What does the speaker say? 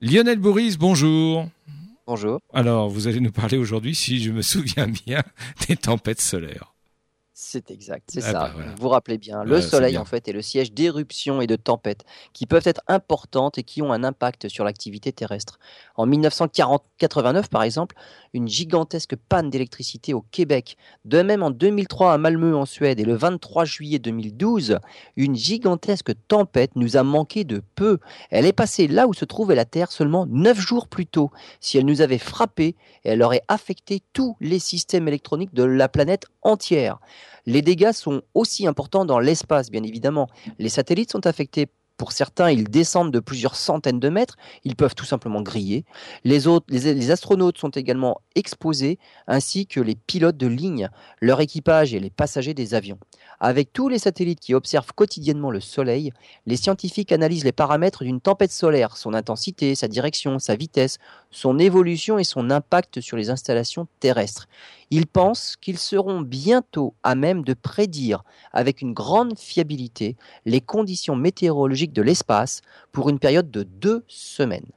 Lionel Boris, bonjour. Bonjour. Alors, vous allez nous parler aujourd'hui, si je me souviens bien, des tempêtes solaires. C'est exact, c'est Ah ça. bah voilà. Vous vous rappelez bien. Le Ouais, Soleil, bien. en fait, est le siège d'éruptions et de tempêtes qui peuvent être importantes et qui ont un impact sur l'activité terrestre. En 1989, par exemple, une gigantesque panne d'électricité au Québec. De même, en 2003, à Malmö, en Suède, et le 23 juillet 2012, une gigantesque tempête nous a manqué de peu. Elle est passée là où se trouvait la Terre seulement neuf jours plus tôt. Si elle nous avait frappé, elle aurait affecté tous les systèmes électroniques de la planète entière. Les dégâts sont aussi importants dans l'espace, bien évidemment. Les satellites sont affectés. Pour certains, ils descendent de plusieurs centaines de mètres. Ils peuvent tout simplement griller. Les, autres, les, astronautes sont également exposés, ainsi que les pilotes de ligne, leur équipage et les passagers des avions. Avec tous les satellites qui observent quotidiennement le Soleil, les scientifiques analysent les paramètres d'une tempête solaire, son intensité, sa direction, sa vitesse, son évolution et son impact sur les installations terrestres. Ils pensent qu'ils seront bientôt à même de prédire avec une grande fiabilité les conditions météorologiques de l'espace pour une période de deux semaines.